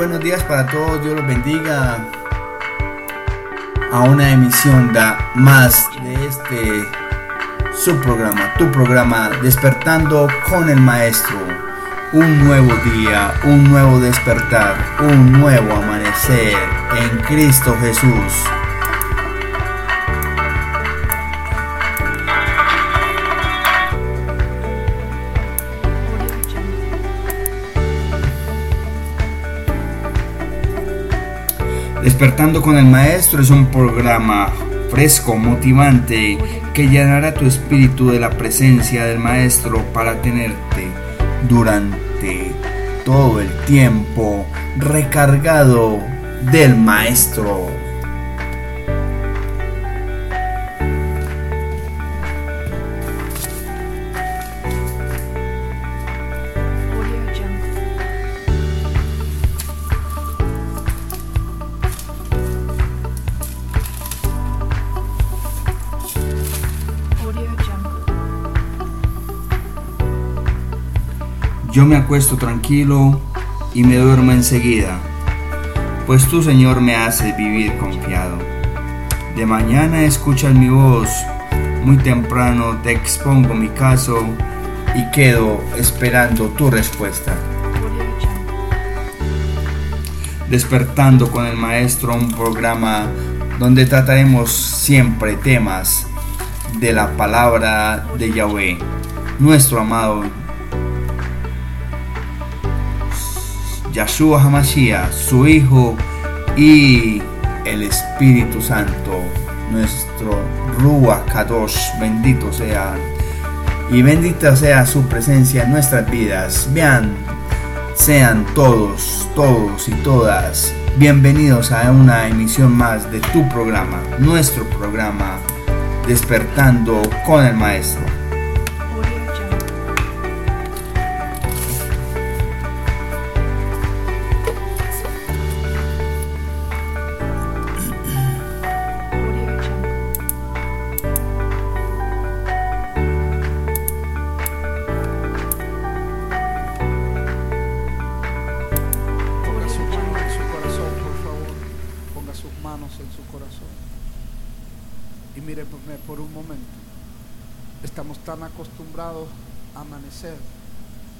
Buenos días para todos, Dios los bendiga a una emisión da más de este subprograma, tu programa Despertando con el Maestro. Un nuevo día, un nuevo despertar, un nuevo amanecer en Cristo Jesús. Despertando con el Maestro es un programa fresco, motivante, que llenará tu espíritu de la presencia del Maestro para tenerte durante todo el tiempo recargado del Maestro. Yo me acuesto tranquilo y me duermo enseguida, pues tú Señor me haces vivir confiado. De mañana escuchas mi voz, muy temprano te expongo mi caso y quedo esperando tu respuesta. Despertando con el Maestro, un programa donde trataremos siempre temas de la palabra de Yahweh, nuestro amado Yahshua Hamashiach, su Hijo y el Espíritu Santo, nuestro Ruach Kadosh, bendito sea. Y bendita sea su presencia en nuestras vidas. Vean, sean todos, todos y todas bienvenidos a una emisión más de tu programa, nuestro programa, Despertando con el Maestro.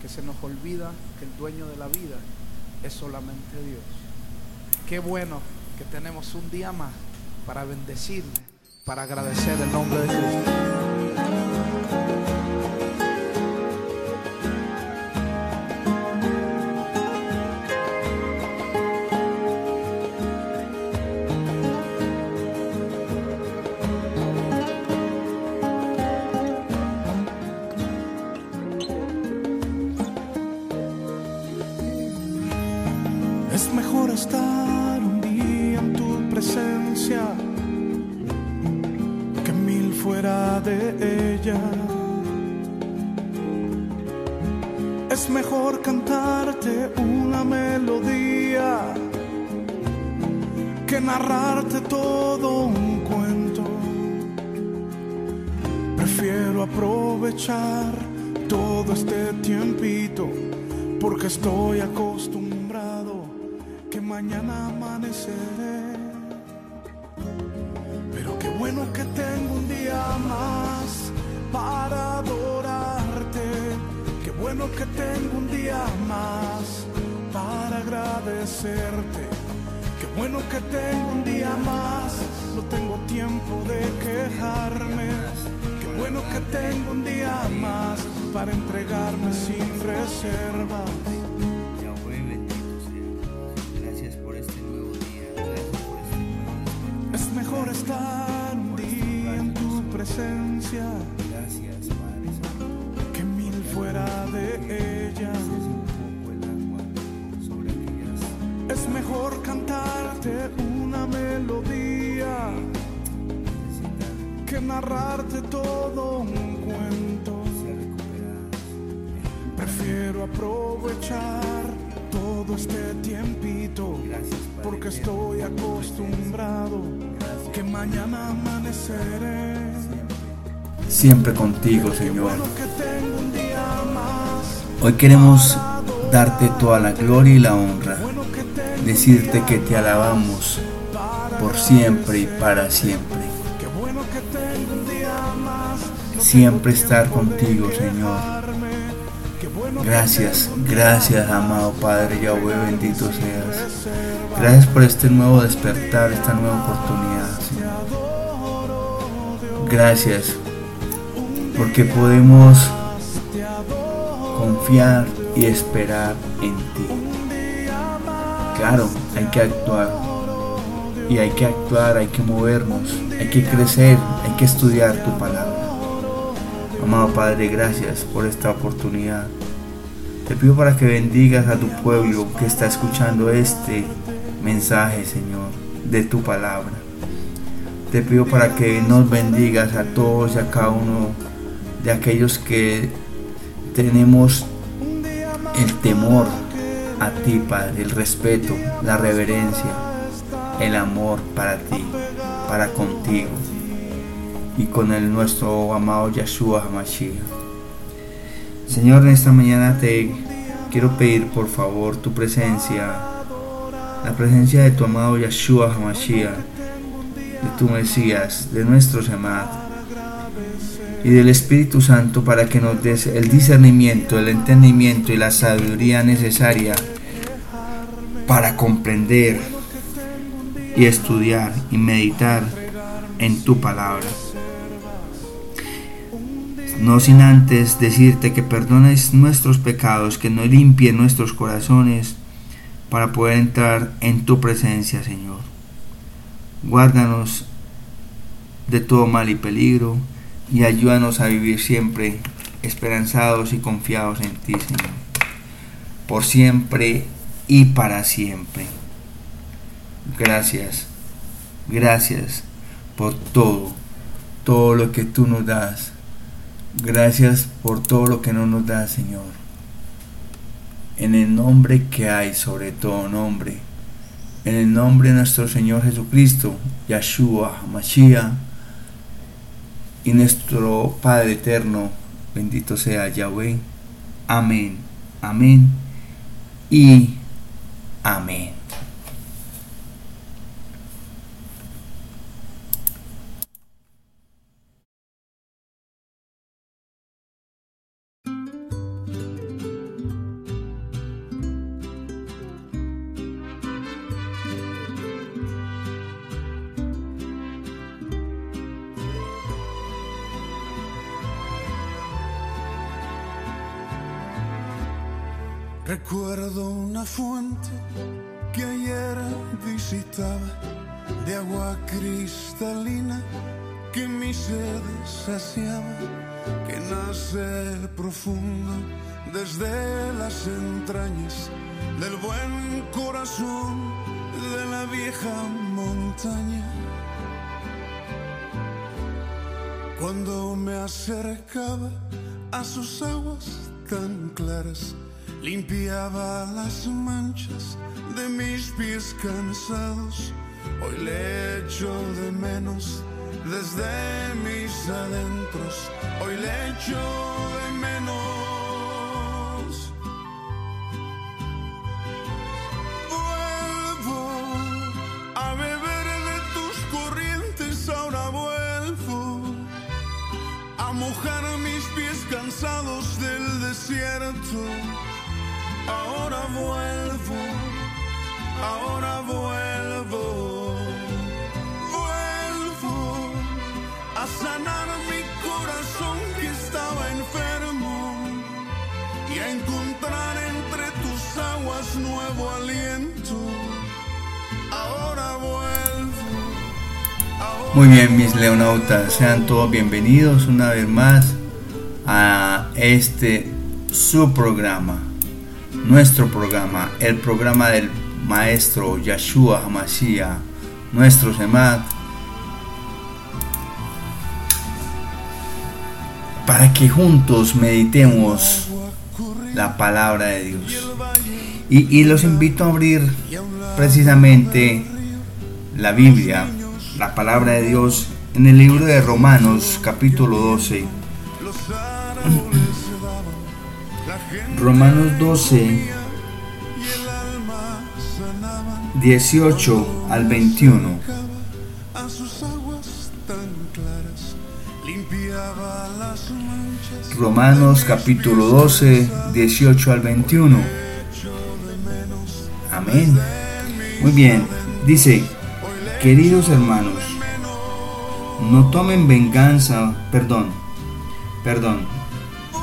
Que se nos olvida que el dueño de la vida es solamente Dios. Qué bueno que tenemos un día más para bendecirle, para agradecer el nombre de Cristo. Narrarte todo un cuento. Prefiero aprovechar entregarme sin reservas. Gracias por este nuevo día. Gracias por este nuevo día. Es mejor estar un día en tu presencia. Gracias, Padre Que mil fuera de ella. Es mejor cantarte una melodía que narrarte todo un cuento. Prefiero aprovechar todo este tiempito porque estoy acostumbrado que mañana amaneceré. Siempre contigo, Señor. Hoy queremos darte toda la gloria y la honra decirte que te alabamos por siempre y para siempre. Siempre estar contigo, Señor. Gracias, gracias, amado Padre Yahweh, bendito seas. Gracias por este nuevo despertar, esta nueva oportunidad, Gracias, porque podemos confiar y esperar en ti. Claro, hay que actuar. Y hay que actuar, hay que movernos, hay que crecer, hay que estudiar tu palabra. Amado Padre, gracias por esta oportunidad. Te pido para que bendigas a tu pueblo que está escuchando este mensaje, Señor, de tu palabra. Te pido para que nos bendigas a todos y a cada uno de aquellos que tenemos el temor a ti, Padre, el respeto, la reverencia, el amor para ti, para contigo y con el nuestro amado Yeshua HaMashiach. Señor, en esta mañana te quiero pedir por favor tu presencia, la presencia de tu amado Yeshua HaMashiach, de tu Mesías, de nuestro Semad y del Espíritu Santo para que nos des el discernimiento, el entendimiento y la sabiduría necesaria para comprender y estudiar y meditar en tu palabra. No sin antes decirte que perdones nuestros pecados, que no limpie nuestros corazones para poder entrar en tu presencia, Señor. Guárdanos de todo mal y peligro y ayúdanos a vivir siempre esperanzados y confiados en ti, Señor, por siempre y para siempre. Gracias, gracias por todo, todo lo que tú nos das. Gracias por todo lo que no nos das, Señor. En el nombre que hay sobre todo nombre, en el nombre de nuestro Señor Jesucristo, Yahshua, Mashiach, y nuestro Padre eterno, bendito sea Yahweh. Amén, amén y amén. Recuerdo una fuente que ayer visitaba de agua cristalina que mi sed saciaba, que nace profundo desde las entrañas del buen corazón de la vieja montaña. Cuando me acercaba a sus aguas tan claras, limpiaba las manchas de mis pies cansados. Hoy le echo de menos desde mis adentros. Hoy le echo de menos. Vuelvo, ahora vuelvo, vuelvo a sanar mi corazón que estaba enfermo y a encontrar entre tus aguas nuevo aliento. Ahora vuelvo. Muy bien, mis leonautas, sean todos bienvenidos una vez más a este su programa nuestro programa, el programa del maestro Yeshua Hamashiach, nuestro Semad, para que juntos meditemos la palabra de Dios. Y, y, los invito a abrir precisamente la Biblia, la palabra de Dios, en el libro de Romanos capítulo 12. Romanos 12, 18 al 21. A sus aguas tan claras limpiaba las manchas. Romanos capítulo 12, 18 al 21. Amén. Muy bien. Dice, queridos hermanos, no tomen venganza, perdón, perdón,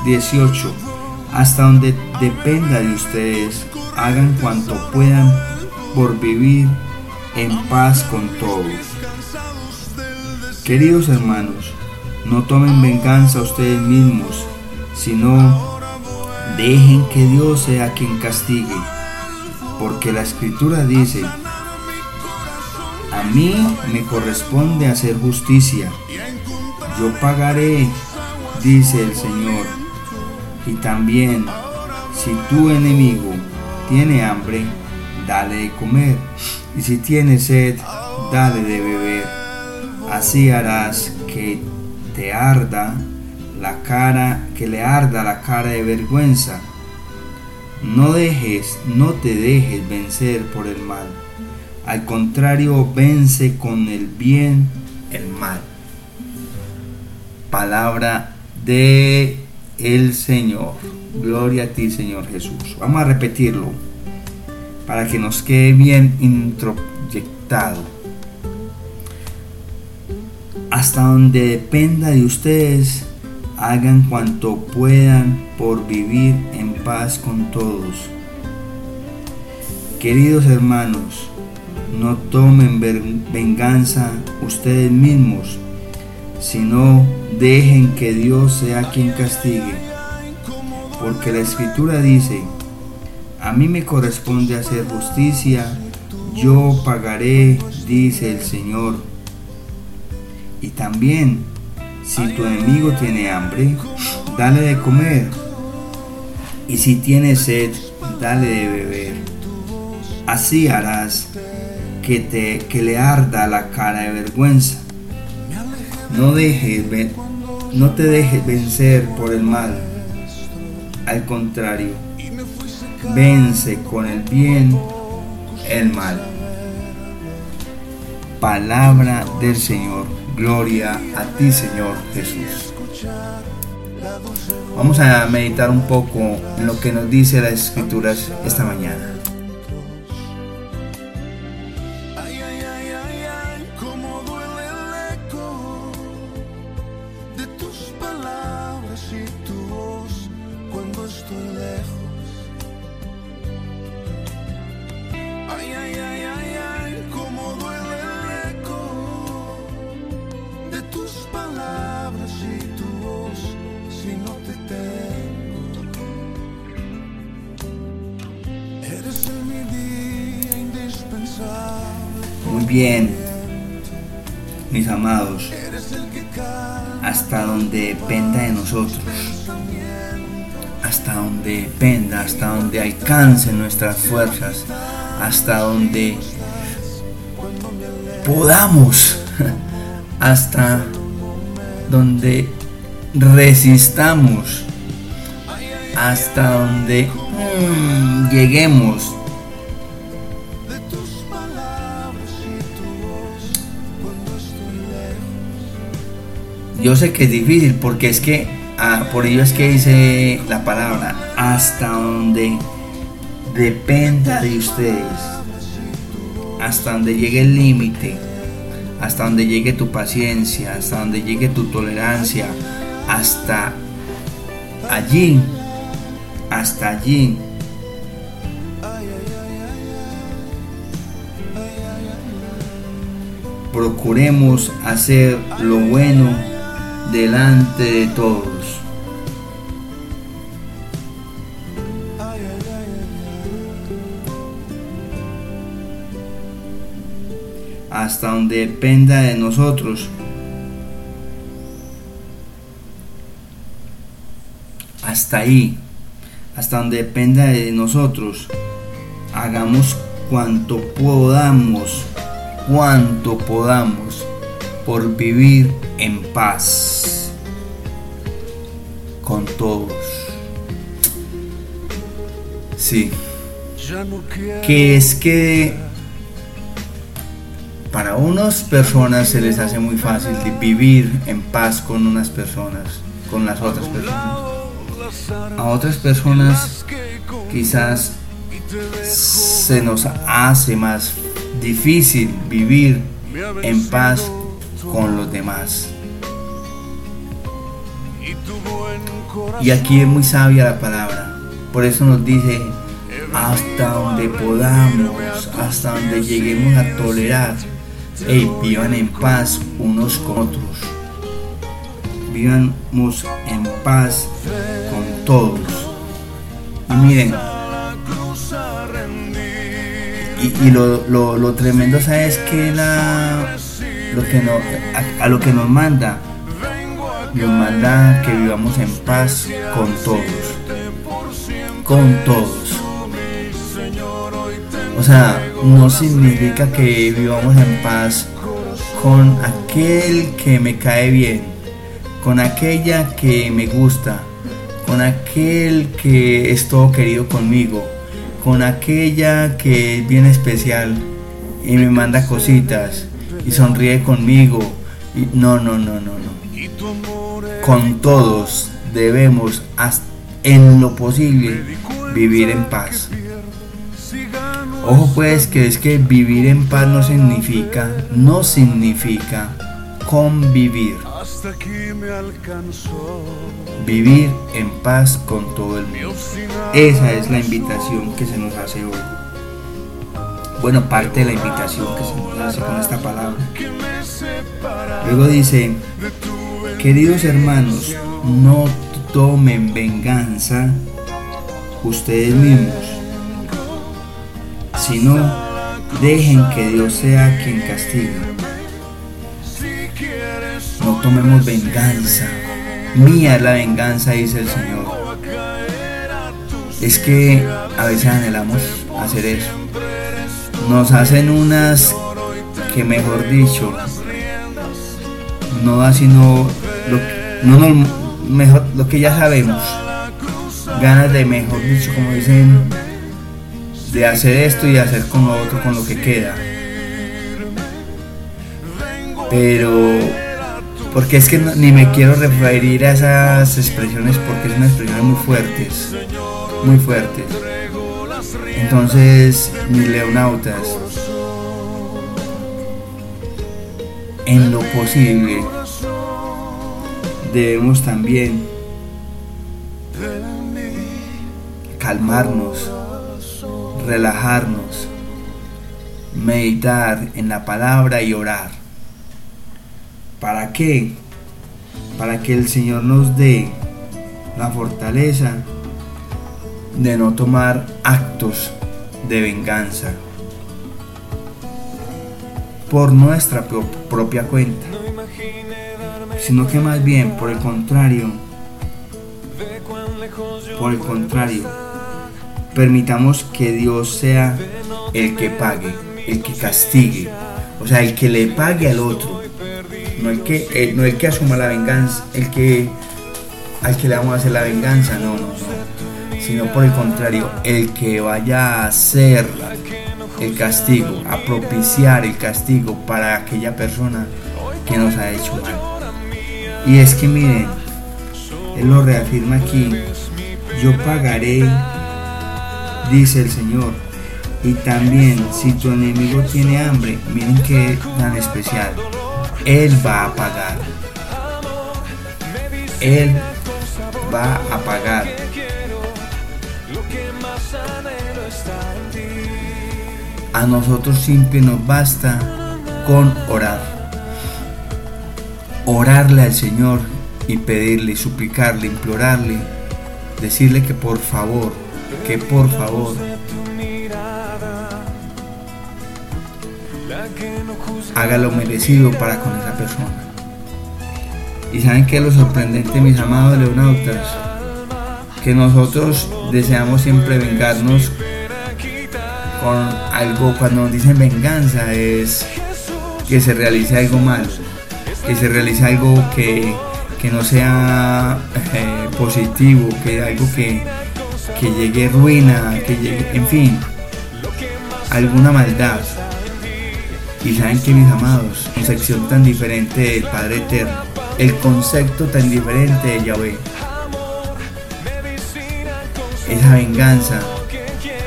18. Hasta donde dependa de ustedes, hagan cuanto puedan por vivir en paz con todos. Queridos hermanos, no tomen venganza ustedes mismos, sino dejen que Dios sea quien castigue, porque la escritura dice, a mí me corresponde hacer justicia, yo pagaré, dice el Señor, y también si tu enemigo tiene hambre, dale de comer, y si tiene sed, dale de beber. Así harás que te arda la cara, que le arda la cara de vergüenza. No dejes, no te dejes vencer por el mal. Al contrario, vence con el bien el mal. Palabra de el Señor. Gloria a ti, Señor Jesús. Vamos a repetirlo para que nos quede bien introyectado. Hasta donde dependa de ustedes, hagan cuanto puedan por vivir en paz con todos. Queridos hermanos, no tomen venganza ustedes mismos, sino dejen que Dios sea quien castigue. Porque la escritura dice, a mí me corresponde hacer justicia, yo pagaré, dice el Señor. Y también, si tu enemigo tiene hambre, dale de comer. Y si tiene sed, dale de beber. Así harás que, te, que le arda la cara de vergüenza. No, dejes, no te dejes vencer por el mal. Al contrario, vence con el bien el mal. Palabra del Señor. Gloria a ti, Señor Jesús. Vamos a meditar un poco en lo que nos dice las escrituras esta mañana. Donde alcancen nuestras fuerzas, hasta donde podamos, hasta donde resistamos, hasta donde mm, lleguemos. Yo sé que es difícil porque es que, ah, por ello es que dice la palabra, hasta donde dependa de ustedes, hasta donde llegue el límite, hasta donde llegue tu paciencia, hasta donde llegue tu tolerancia, hasta allí, hasta allí. Procuremos hacer lo bueno delante de todos. Hasta donde dependa de nosotros. Hasta ahí. Hasta donde dependa de nosotros. Hagamos cuanto podamos. Cuanto podamos por vivir en paz con todos. Sí. Que es que para unas personas se les hace muy fácil vivir en paz con unas personas, con las otras personas. A otras personas quizás se nos hace más difícil vivir en paz con los demás. Y aquí es muy sabia la palabra. Por eso nos dice, hasta donde podamos, hasta donde lleguemos a tolerar, hey, vivan en paz unos con otros. Vivamos en paz con todos. Y miren, y, lo, tremendo es que la, lo que no, a, lo que nos manda, nos manda que vivamos en paz con todos. Con todos. O sea, no significa que vivamos en paz con aquel que me cae bien, con aquella que me gusta, con aquel que es todo querido conmigo con aquella que es bien especial y me manda cositas y sonríe conmigo. No, no, no, no, no. Con todos debemos en lo posible vivir en paz. Ojo pues que es que vivir en paz no significa, no significa convivir. Vivir en paz con todo el mundo. Esa es la invitación que se nos hace hoy. Bueno, parte de la invitación que se nos hace con esta palabra. Luego dice, queridos hermanos, no tomen venganza ustedes mismos, sino dejen que Dios sea quien castigue no tomemos venganza. Mía es la venganza, dice el Señor. Es que a veces anhelamos hacer eso. Nos hacen unas que mejor dicho, no da sino que, no, mejor, lo que ya sabemos. Ganas de mejor dicho, como dicen, de hacer esto y hacer con lo otro, con lo que queda. Pero porque es que ni me quiero referir a esas expresiones porque son expresiones muy fuertes, muy fuertes. Entonces, mis leonautas, en lo posible, debemos también calmarnos, relajarnos, meditar en la palabra y orar ¿Para qué? Para que el Señor nos dé la fortaleza de no tomar actos de venganza por nuestra propia cuenta, sino que más bien por el contrario, por el contrario, permitamos que Dios sea el que pague, el que castigue, o sea, el que le pague al otro no el que, no que asuma la venganza, el que al que le vamos a hacer la venganza, no, no, no, sino por el contrario, el que vaya a hacer el castigo, a propiciar el castigo para aquella persona que nos ha hecho mal. Y es que miren, Él lo reafirma aquí, yo pagaré, dice el Señor. Y también si tu enemigo tiene hambre, miren que tan especial él va a pagar. Él va a pagar. A nosotros siempre nos basta con orar. Orarle al Señor y pedirle, suplicarle, implorarle, decirle que por favor, que por favor haga lo merecido para con esa persona. Y saben que lo sorprendente, mis amados leonautas, que nosotros deseamos siempre vengarnos con algo, cuando nos dicen venganza es que se realice algo mal, que se realice algo que, no sea eh, positivo, que algo que, que llegue ruina, que llegue, en fin, alguna maldad. Y saben que mis amados, concepción tan diferente del Padre Eterno, el concepto tan diferente de Yahweh, esa venganza,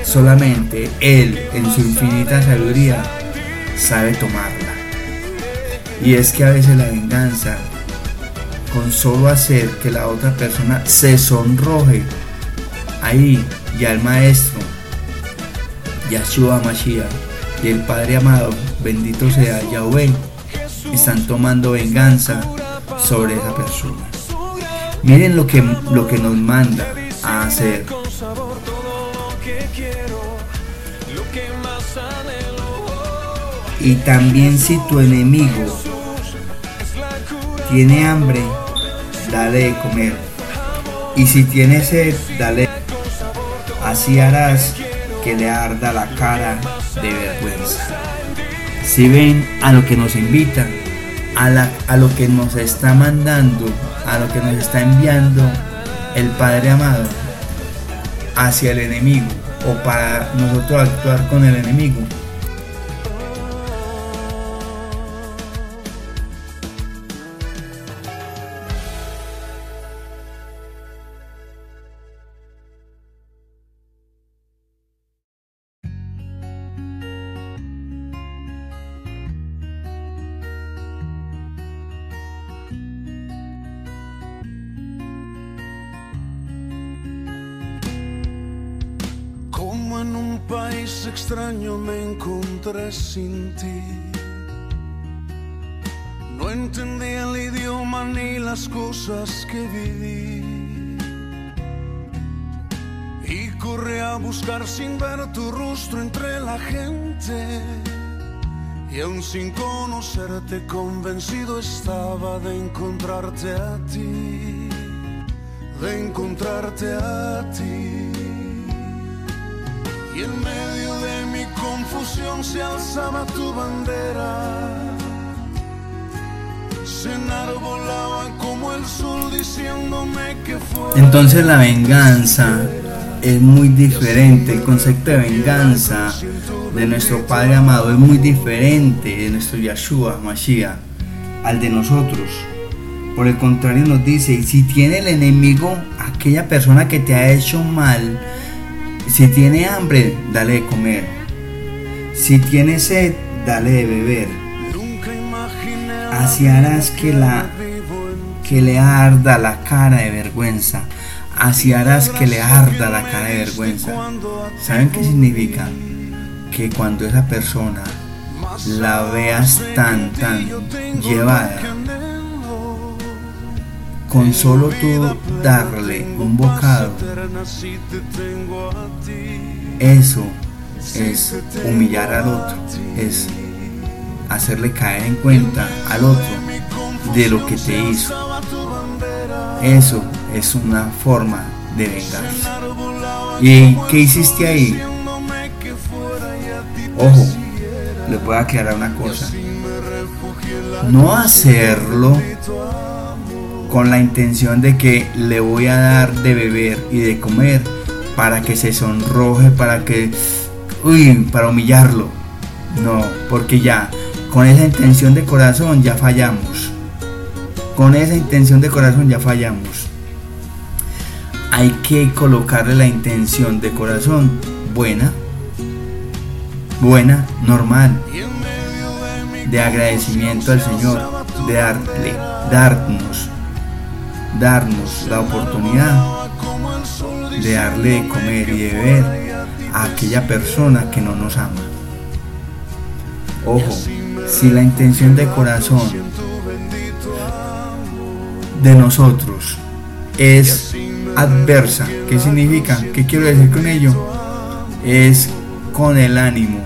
solamente Él en su infinita sabiduría sabe tomarla. Y es que a veces la venganza, con solo hacer que la otra persona se sonroje, ahí ya el Maestro, Yahshua Mashiach y el Padre amado, bendito sea Yahweh, están tomando venganza sobre esa persona. Miren lo que, lo que nos manda a hacer. Y también si tu enemigo tiene hambre, dale de comer. Y si tiene sed, dale. Así harás que le arda la cara de vergüenza. Si ven a lo que nos invita, a, a lo que nos está mandando, a lo que nos está enviando el Padre amado hacia el enemigo o para nosotros actuar con el enemigo, sin ti. No entendía el idioma ni las cosas que viví. Y corrí a buscar sin ver tu rostro entre la gente. Y aún sin conocerte, convencido estaba de encontrarte a ti, de encontrarte a ti. Y en medio Entonces la venganza es muy diferente. El concepto de venganza de nuestro Padre amado es muy diferente de nuestro Yahshua Mashiach al de nosotros. Por el contrario nos dice, si tiene el enemigo, aquella persona que te ha hecho mal, si tiene hambre, dale de comer. Si tiene sed, dale de beber. Así harás que, la, que le arda la cara de vergüenza. Así harás que le arda la cara de vergüenza. ¿Saben qué significa? Que cuando esa persona la veas tan, tan llevada, con solo tú darle un bocado, eso es humillar al otro, es hacerle caer en cuenta al otro de lo que te hizo. Eso es una forma de venganza. ¿Y qué hiciste ahí? Ojo, le voy a aclarar una cosa. No hacerlo con la intención de que le voy a dar de beber y de comer para que se sonroje, para que, uy, para humillarlo. No, porque ya, con esa intención de corazón ya fallamos. Con esa intención de corazón ya fallamos. Hay que colocarle la intención de corazón buena, buena, normal, de agradecimiento al Señor, de darle, darnos darnos la oportunidad de darle de comer y de beber a aquella persona que no nos ama. Ojo, si la intención de corazón de nosotros es adversa, ¿qué significa? ¿Qué quiero decir con ello? Es con el ánimo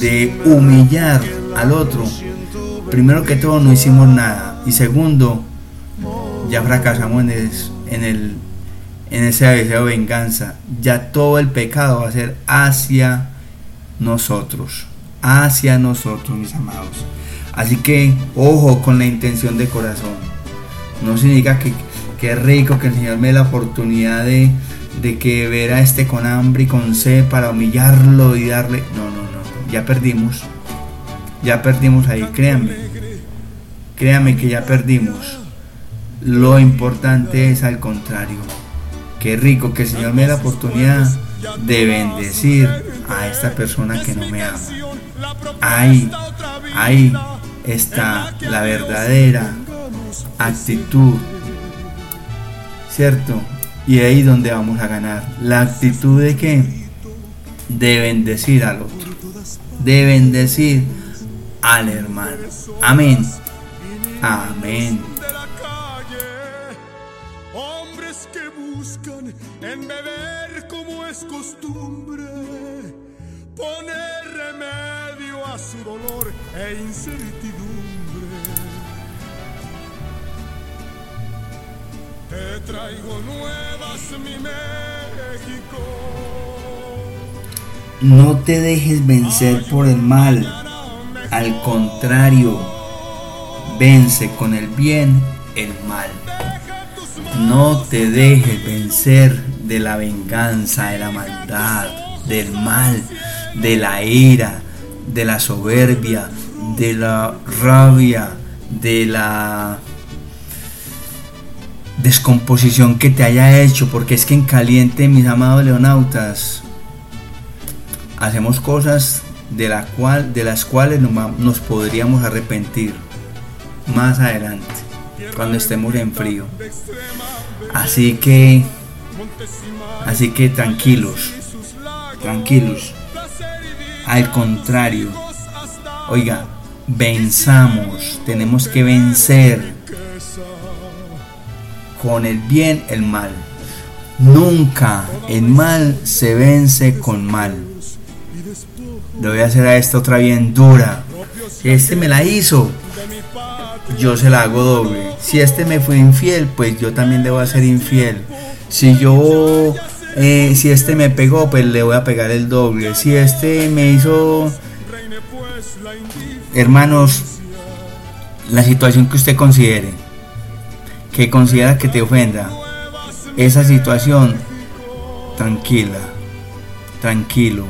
de humillar al otro. Primero que todo no hicimos nada y segundo ya fracasamos en, el, ese deseo de venganza. Ya todo el pecado va a ser hacia nosotros, hacia nosotros, mis amados. Así que ojo con la intención de corazón. No significa que, es rico que el Señor me dé la oportunidad de, de que ver a este con hambre y con sed para humillarlo y darle. No, no, no, ya perdimos. ya perdimos ahí, créanme. Créanme que ya perdimos. Lo importante es al contrario. Qué rico que el Señor me dé la oportunidad de bendecir a esta persona que no me ama. Ahí, ahí está la verdadera actitud. ¿Cierto? Y ahí donde vamos a ganar. La actitud de que de bendecir al otro. De bendecir al hermano. Amén. Amén. Buscan en beber como es costumbre, poner remedio a su dolor e incertidumbre. Te traigo nuevas, mi México. No te dejes vencer por el mal. Al contrario, vence con el bien el mal. No te dejes vencer de la venganza, de la maldad, del mal, de la ira, de la soberbia, de la rabia, de la descomposición que te haya hecho, porque es que en caliente, mis amados leonautas, hacemos cosas de, las cuales nos podríamos arrepentir más adelante, cuando estemos en frío. Así que, así que tranquilos, tranquilos. Al contrario, oiga, venzamos, tenemos que vencer con el bien el mal. Nunca el mal se vence con mal. Le voy a hacer a esta otra bien dura. Este me la hizo, yo se la hago doble. Si este me fue infiel, pues yo también le voy a ser infiel. Si yo, eh, si este me pegó, pues le voy a pegar el doble. Si este me hizo, hermanos, la situación que usted considere, que considera que te ofenda, esa situación, tranquila, tranquilo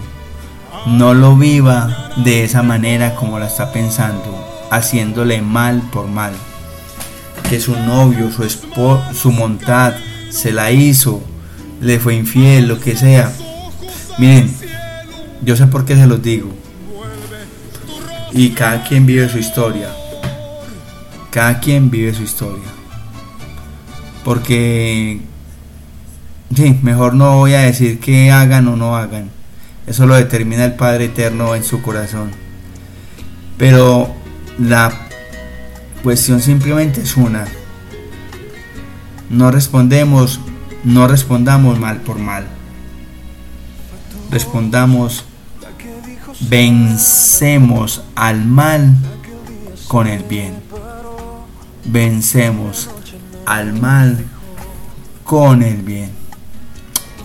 no lo viva de esa manera como la está pensando, haciéndole mal por mal. Que su novio, su esposo, su montad se la hizo, le fue infiel, lo que sea. Miren, yo sé por qué se los digo. Y cada quien vive su historia. Cada quien vive su historia. Porque, sí, mejor no voy a decir que hagan o no hagan eso lo determina el Padre Eterno en su corazón. Pero la cuestión simplemente es una. No respondemos, no respondamos mal por mal. Respondamos, vencemos al mal con el bien. Vencemos al mal con el bien.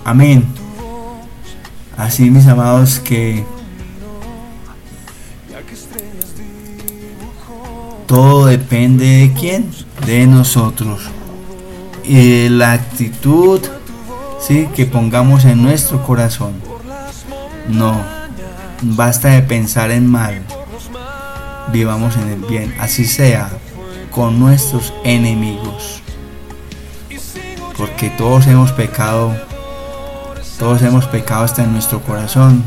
Amén. Así mis amados que todo depende de quién, de nosotros. Y la actitud ¿sí? que pongamos en nuestro corazón. No, basta de pensar en mal. Vivamos en el bien, así sea con nuestros enemigos. Porque todos hemos pecado todos hemos pecado hasta en nuestro corazón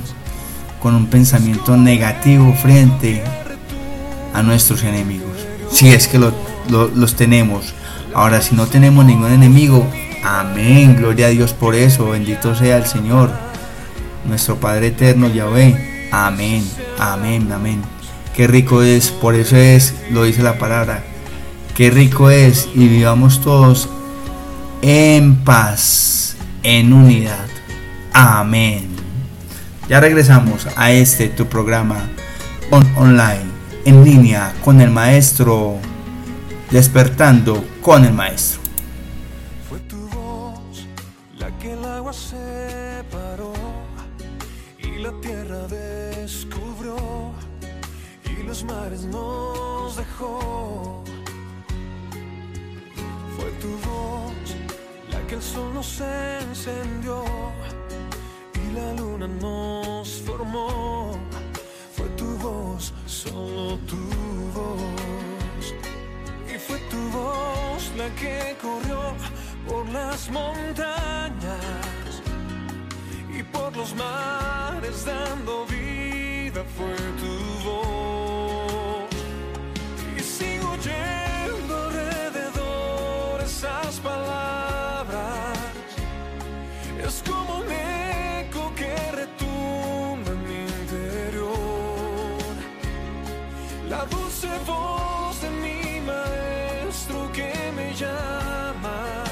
con un pensamiento negativo frente a nuestros enemigos. Si es que los tenemos. Ahora, si no tenemos ningún enemigo, amén. Gloria a Dios por eso. Bendito sea el Señor. Nuestro Padre eterno, Yahweh. Amén. Amén. Amén. Qué rico es. Por eso es, lo dice la palabra. Qué rico es. Y vivamos todos en paz, en unidad. Amén. Ya regresamos a este tu programa on online, en línea con el maestro, despertando con el maestro. Como un eco que retumba mi interior la dulce voz de mi maestro que me llama,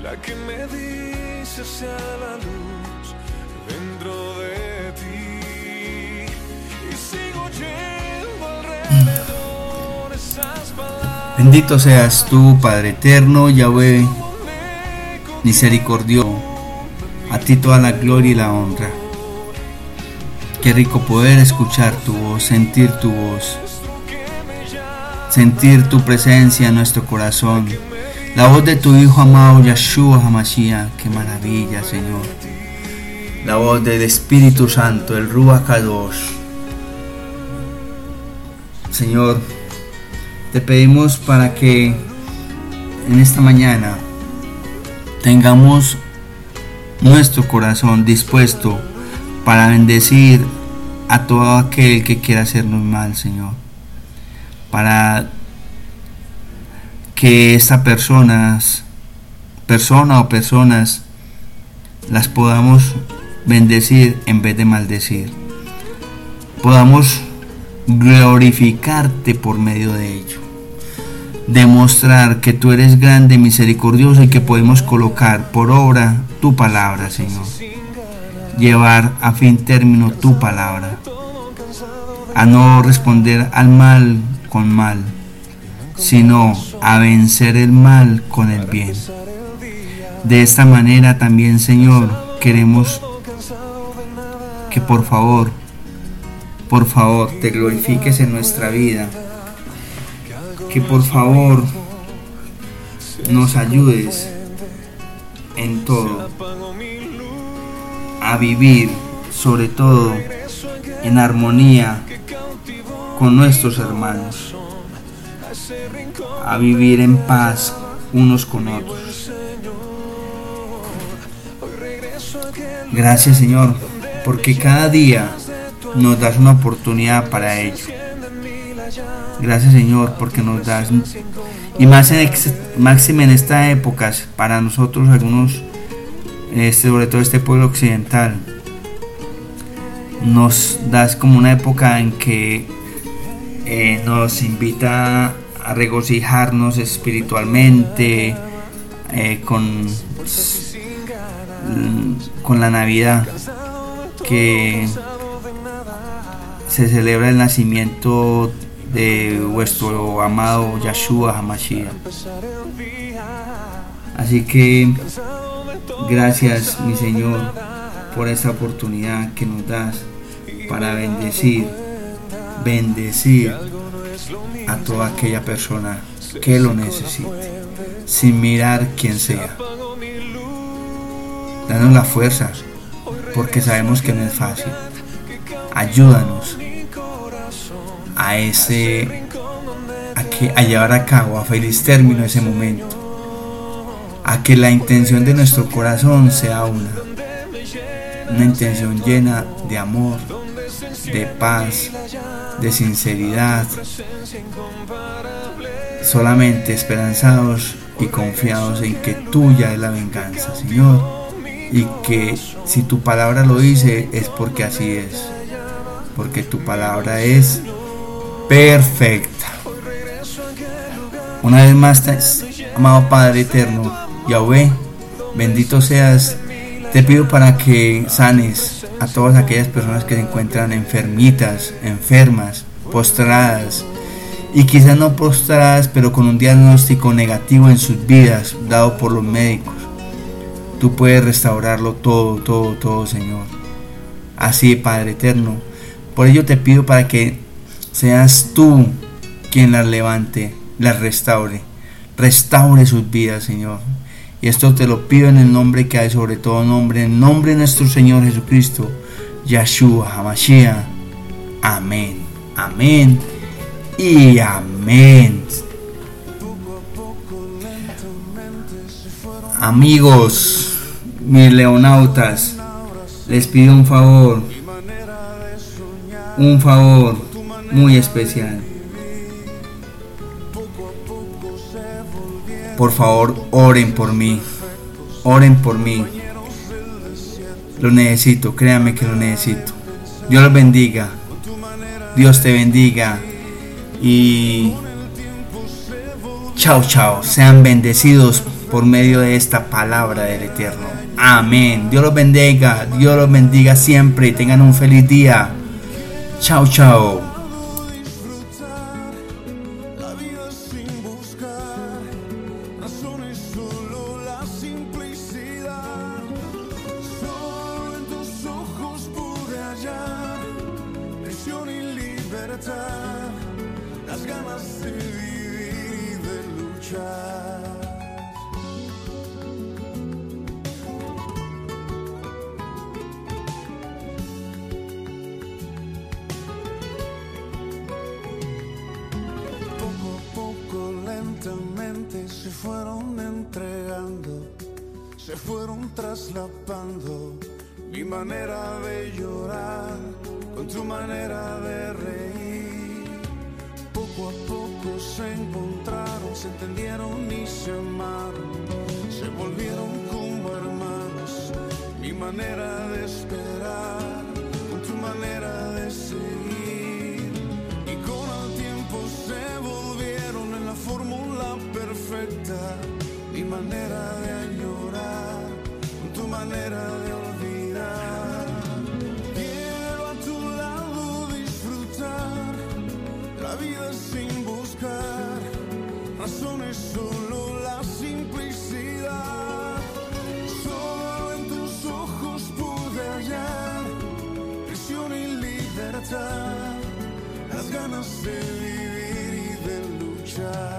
la que me dice sea la luz dentro de ti. Y sigo oyendo alrededor esas palabras. Bendito seas tú, Padre eterno, Yahweh, misericordioso. A ti toda la gloria y la honra. Qué rico poder escuchar tu voz, sentir tu voz, sentir tu presencia en nuestro corazón. La voz de tu Hijo amado Yahshua Hamashiach, qué maravilla, Señor. La voz del Espíritu Santo, el Ruach. Señor, te pedimos para que en esta mañana tengamos nuestro corazón dispuesto para bendecir a todo aquel que quiera hacernos mal, Señor. Para que esta personas, persona o personas, las podamos bendecir en vez de maldecir. Podamos glorificarte por medio de ello. Demostrar que tú eres grande, misericordioso y que podemos colocar por obra tu palabra, Señor. Llevar a fin término tu palabra. A no responder al mal con mal, sino a vencer el mal con el bien. De esta manera también, Señor, queremos que por favor, por favor, te glorifiques en nuestra vida. Que por favor nos ayudes en todo a vivir, sobre todo en armonía con nuestros hermanos, a vivir en paz unos con otros. Gracias Señor, porque cada día nos das una oportunidad para ello. Gracias Señor, porque nos das, y más en, máxime en esta época, para nosotros algunos, este, sobre todo este pueblo occidental, nos das como una época en que eh, nos invita a regocijarnos espiritualmente eh, con, con la Navidad, que se celebra el nacimiento de vuestro amado Yahshua Hamashiach. Así que gracias mi Señor por esta oportunidad que nos das para bendecir, bendecir a toda aquella persona que lo necesite, sin mirar quién sea. Danos la fuerza, porque sabemos que no es fácil. Ayúdanos a ese a, que, llevar a cabo a feliz término ese momento. A que la intención de nuestro corazón sea una. Una intención llena de amor, de paz, de sinceridad. Solamente esperanzados y confiados en que tuya es la venganza, Señor. Y que si tu palabra lo dice es porque así es. Porque tu palabra es perfecta. Una vez más, amado Padre eterno, Yahweh, bendito seas. Te pido para que sanes a todas aquellas personas que se encuentran enfermitas, enfermas, postradas, y quizás no postradas, pero con un diagnóstico negativo en sus vidas, dado por los médicos. Tú puedes restaurarlo todo, todo, todo, Señor. Así, Padre eterno. Por ello te pido para que seas tú quien las levante, las restaure. Restaure sus vidas, Señor. Y esto te lo pido en el nombre que hay sobre todo nombre, en nombre de nuestro Señor Jesucristo, Yahshua Hamashiach. Amén. Amén y amén. Amigos, mis leonautas, les pido un favor, un favor muy especial. Por favor, oren por mí, oren por mí. Lo necesito, créanme que lo necesito. Dios los bendiga. Dios te bendiga. Y chao, chao. Sean bendecidos por medio de esta palabra del Eterno. Amén. Dios los bendiga. Dios los bendiga siempre tengan un feliz día. Chao, chao. Se fueron traslapando mi manera de llorar con tu manera de reír. Poco a poco se encontraron, se entendieron y se amaron, se volvieron como hermanos. Mi manera de esperar, con tu manera de seguir. Y con el tiempo se volvieron en la fórmula perfecta. Mi manera de tu manera de olvidar. Quiero a tu lado disfrutar la vida sin buscar razones, solo la simplicidad. Solo en tus ojos pude hallar prisión y libertad, las ganas de vivir y de luchar.